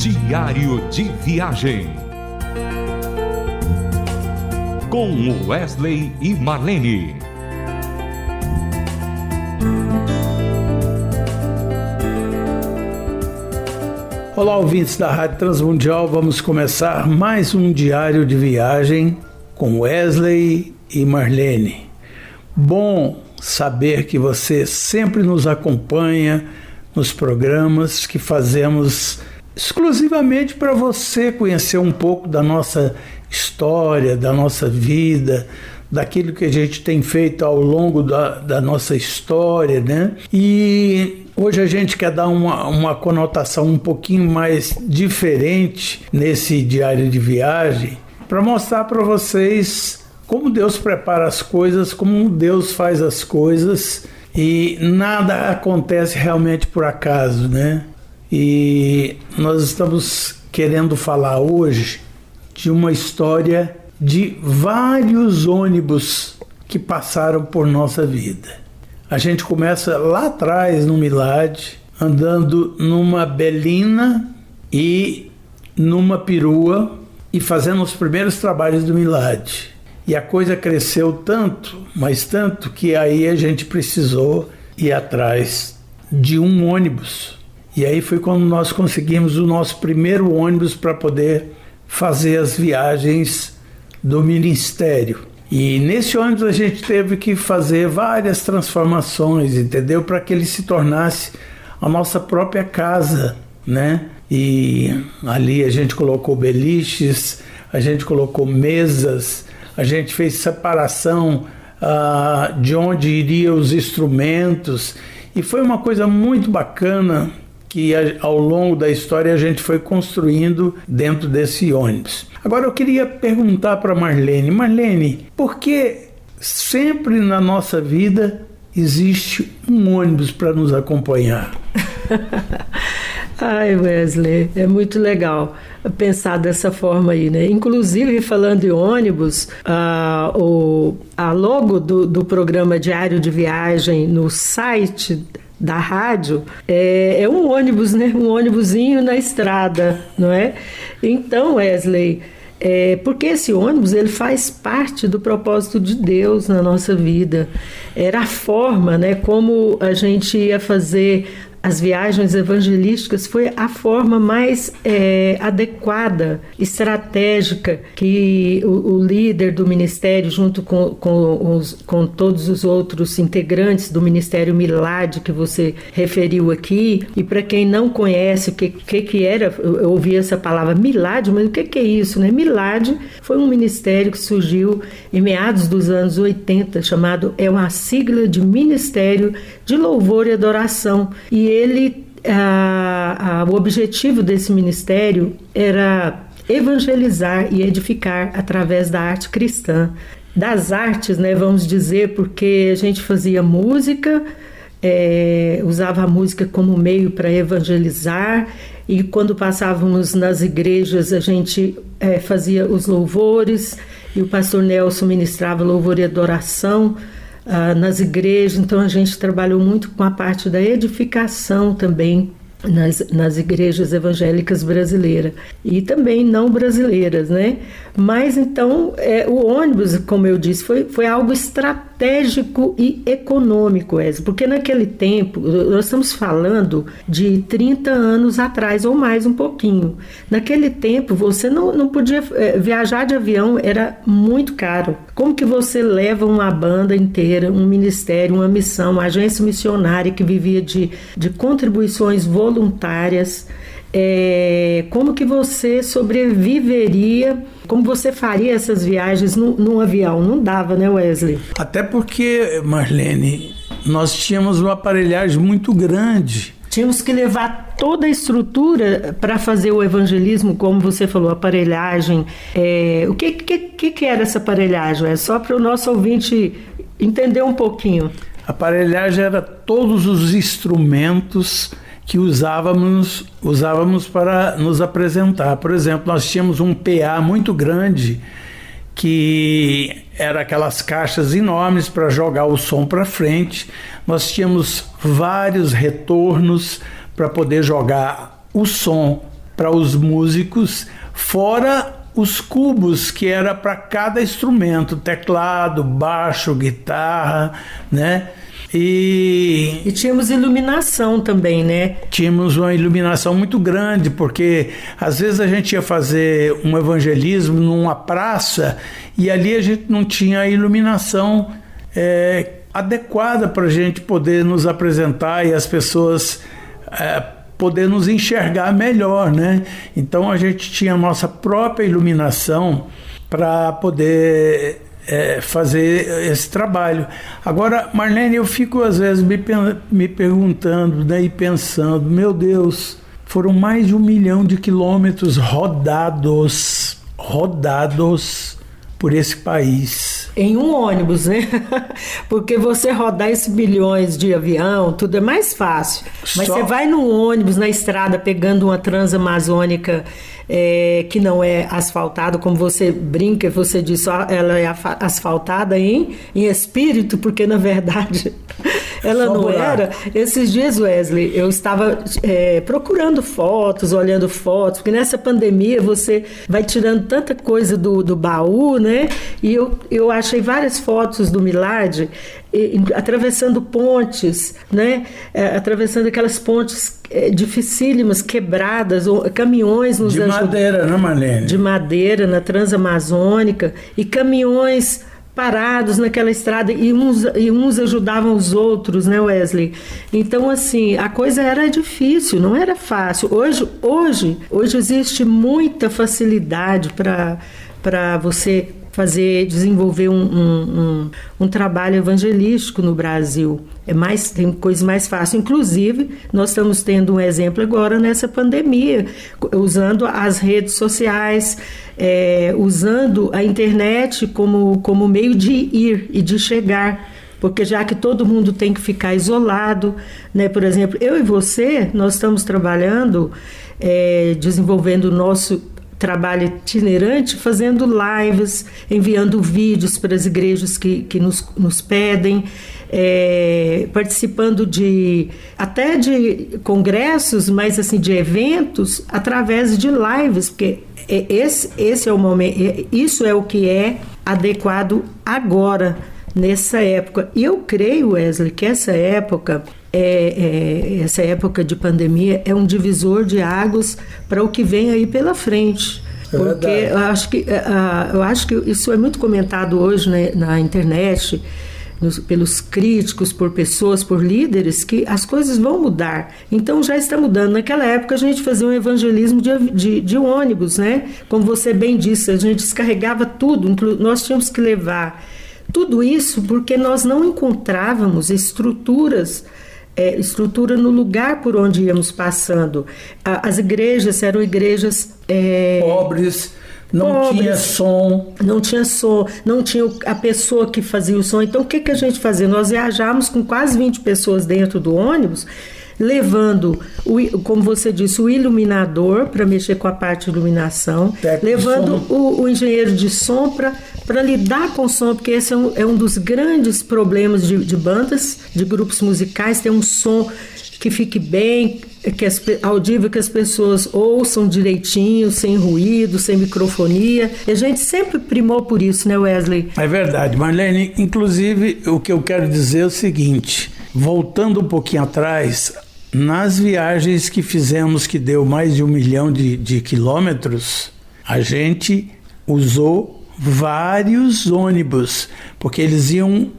Diário de Viagem. Com Wesley e Marlene. Olá, ouvintes da Rádio Transmundial. Vamos começar mais um diário de viagem com Wesley e Marlene. Bom saber que você sempre nos acompanha nos programas que fazemos exclusivamente para você conhecer um pouco da nossa história, da nossa vida, daquilo que a gente tem feito ao longo da, da nossa história, né? E hoje a gente quer dar uma, uma conotação um pouquinho mais diferente nesse diário de viagem para mostrar para vocês como Deus prepara as coisas, como Deus faz as coisas e nada acontece realmente por acaso, né? E nós estamos querendo falar hoje de uma história de vários ônibus que passaram por nossa vida. A gente começa lá atrás no Milad, andando numa belina e numa perua e fazendo os primeiros trabalhos do Milad. E a coisa cresceu tanto, mas tanto, que aí a gente precisou ir atrás de um ônibus. E aí foi quando nós conseguimos o nosso primeiro ônibus para poder fazer as viagens do ministério. E nesse ônibus a gente teve que fazer várias transformações, entendeu? Para que ele se tornasse a nossa própria casa, né? E ali a gente colocou beliches, a gente colocou mesas, a gente fez separação uh, de onde iriam os instrumentos e foi uma coisa muito bacana que ao longo da história a gente foi construindo dentro desse ônibus. Agora eu queria perguntar para Marlene, Marlene, por que sempre na nossa vida existe um ônibus para nos acompanhar? Ai, Wesley, é muito legal pensar dessa forma aí, né? Inclusive, falando em ônibus, a, o, a logo do, do programa Diário de Viagem no site da rádio é, é, um ônibus, né? Um ônibusinho na estrada, não é? Então, Wesley, é, porque esse ônibus ele faz parte do propósito de Deus na nossa vida. Era a forma, né, como a gente ia fazer as viagens evangelísticas foi a forma mais é, adequada, estratégica que o, o, líder do ministério, junto com, com, os, com todos os outros integrantes do Ministério Milad, que você referiu aqui, e para quem não conhece o que, que, que era, eu ouvi essa palavra Milad, mas o que, que é isso? Né? Milad foi um ministério que surgiu em meados dos anos 80, chamado, é uma sigla de Ministério de Louvor e Adoração. E ele, a, a, o objetivo desse ministério era evangelizar e edificar através da arte cristã. Das artes, né, vamos dizer, porque a gente fazia música, é, usava a música como meio para evangelizar, e quando passávamos nas igrejas, a gente é, fazia os louvores, e o pastor Nelson ministrava louvor e adoração ah, nas igrejas, então a gente trabalhou muito com a parte da edificação também nas, nas igrejas evangélicas brasileiras e também não brasileiras, né? Mas então é, o ônibus, como eu disse, foi, foi algo estratégico e econômico, Wesley, porque naquele tempo, nós estamos falando de 30 anos atrás ou mais um pouquinho. Naquele tempo você não, não podia é, viajar de avião, era muito caro. Como que você leva uma banda inteira, um ministério, uma missão, uma agência missionária que vivia de, de contribuições voluntárias? É, como que você sobreviveria, como você faria essas viagens num, num, avião? Não dava, né, Wesley? Até porque, Marlene, nós tínhamos uma aparelhagem muito grande. Tínhamos que levar toda a estrutura para fazer o evangelismo, como você falou, aparelhagem. É, o que, que, que era essa aparelhagem? É só para o nosso ouvinte entender um pouquinho. A aparelhagem era todos os instrumentos que usávamos, usávamos para nos apresentar. Por exemplo, nós tínhamos um PA muito grande que era aquelas caixas enormes para jogar o som para frente. Nós tínhamos vários retornos para poder jogar o som para os músicos, fora os cubos que era para cada instrumento, teclado, baixo, guitarra, né? E, e tínhamos iluminação também, né? Tínhamos uma iluminação muito grande, porque às vezes a gente ia fazer um evangelismo numa praça e ali a gente não tinha a iluminação é, adequada para a gente poder nos apresentar e as pessoas é, poder nos enxergar melhor, né? Então a gente tinha a nossa própria iluminação para poder é, fazer esse trabalho. Agora, Marlene, eu fico às vezes me, me perguntando né, e pensando, meu Deus, foram mais de um milhão de quilômetros rodados, rodados por esse país. Em um ônibus, né? Porque você rodar esses bilhões de avião, tudo é mais fácil. Mas Só... você vai num ônibus na estrada pegando uma transamazônica é, que não é asfaltada, como você brinca, você diz, ela é asfaltada em, em espírito, porque na verdade ela Só não buraco. era. Esses dias, Wesley, eu estava é, procurando fotos, olhando fotos, porque nessa pandemia você vai tirando tanta coisa do, do baú, né? E eu, eu achei várias fotos do Milad atravessando pontes, né? É, atravessando aquelas pontes é, dificílimas, quebradas, ou, caminhões nos De madeira, né, Marlene? De madeira, na Transamazônica, e caminhões parados naquela estrada e uns, e uns ajudavam os outros, né, Wesley? Então, assim, a coisa era difícil, não era fácil. Hoje, hoje, hoje existe muita facilidade para você fazer, desenvolver um, um, um, um, trabalho evangelístico no Brasil. É mais, tem coisas mais fáceis. Inclusive, nós estamos tendo um exemplo agora nessa pandemia, usando as redes sociais, é, usando a internet como, como meio de ir e de chegar porque já que todo mundo tem que ficar isolado, né? Por exemplo, eu e você, nós estamos trabalhando, é, desenvolvendo o nosso trabalho itinerante fazendo lives, enviando vídeos para as igrejas que, que nos, nos pedem, é, participando de até de congressos, mas assim de eventos através de lives, porque é, esse, esse é o momento, é, isso é o que é adequado agora nessa época. E eu creio, Wesley, que essa época é, é, essa época de pandemia é um divisor de águas para o que vem aí pela frente. É porque eu acho, que, uh, eu acho que isso é muito comentado hoje né, na internet, nos, pelos críticos, por pessoas, por líderes, que as coisas vão mudar. Então já está mudando. Naquela época a gente fazia um evangelismo de, de, de ônibus, né? Como você bem disse, a gente descarregava tudo, nós tínhamos que levar tudo isso porque nós não encontrávamos estruturas é, estrutura no lugar por onde íamos passando. as igrejas eram igrejas é, pobres. Não pobres, tinha som. Não tinha som, não tinha a pessoa que fazia o som. Então, o que, que a gente fazia? Nós viajávamos com quase 20 pessoas dentro do ônibus levando, o, como você disse, o iluminador para mexer com a parte de iluminação, Técnico levando o, o, engenheiro de som para lidar com o som, porque esse é um, é um dos grandes problemas de, de bandas, de grupos musicais, ter um som que fique bem, que as, audível, que as pessoas ouçam direitinho, sem ruído, sem microfonia. E a gente sempre primou por isso, né, Wesley? É verdade, Marlene. Inclusive, o que eu quero dizer é o seguinte: voltando um pouquinho atrás, nas viagens que fizemos, que deu mais de um milhão de, de quilômetros, a gente usou vários ônibus, porque eles iam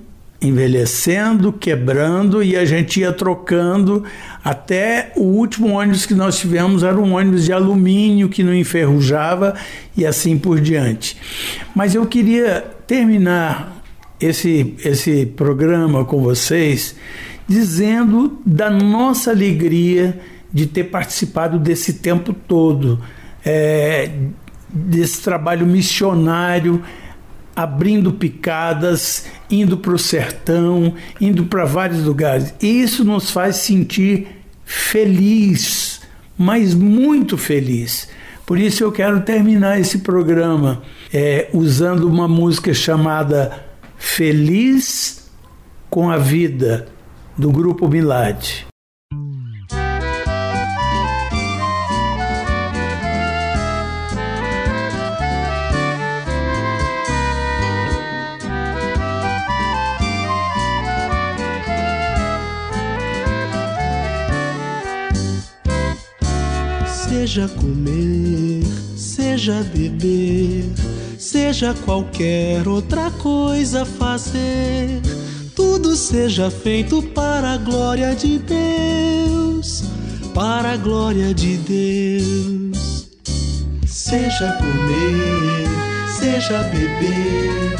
envelhecendo, quebrando e a gente ia trocando até o último ônibus que nós tivemos era um ônibus de alumínio que não enferrujava e assim por diante. Mas eu queria terminar esse, esse programa com vocês dizendo da nossa alegria de ter participado desse tempo todo, é, desse trabalho missionário, abrindo picadas, indo para o sertão, indo para vários lugares. Isso nos faz sentir feliz, mas muito feliz. Por isso eu quero terminar esse programa é, usando uma música chamada Feliz com a Vida do grupo Milad. Seja comer, seja beber, seja qualquer outra coisa fazer tudo seja feito para a glória de Deus, para a glória de Deus. Seja comer, seja beber,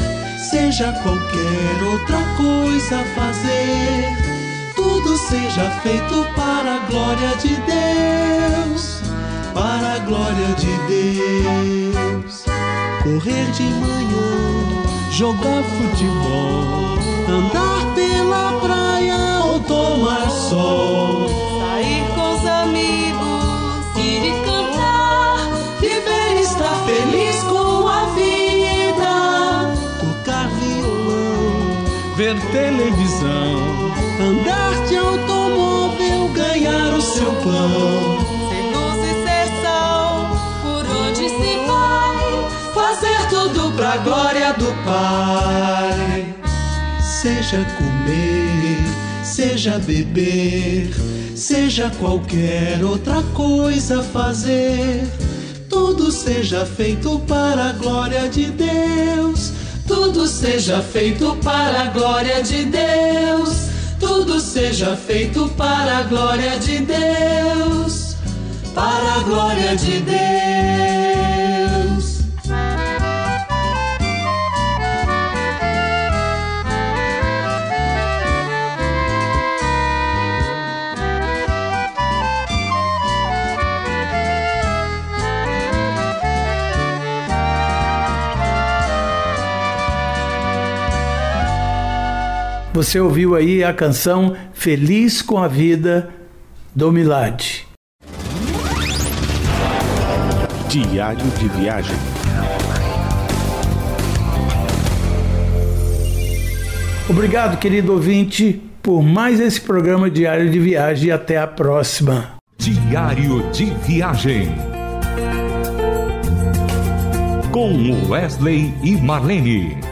seja qualquer outra coisa fazer, tudo seja feito para a glória de Deus, para a glória de Deus. Correr de manhã, jogar futebol, andar pela praia ou tomar sol, sair com os amigos, ir e cantar, viver e estar feliz com a vida, tocar violão, ver televisão, andar de automóvel, ganhar o seu pão. ser luz e ser sal, por onde se vai, fazer tudo pra glória do Pai. Seja comer, seja beber, seja qualquer outra coisa fazer, tudo seja feito para a glória de Deus. Tudo seja feito para a glória de Deus. Tudo seja feito para a glória de Deus. Para a glória de Deus. Você ouviu aí a canção Feliz com a Vida do Milad. Diário de viagem. Obrigado, querido ouvinte, por mais esse programa Diário de Viagem e até a próxima. Diário de Viagem. Com Wesley e Marlene.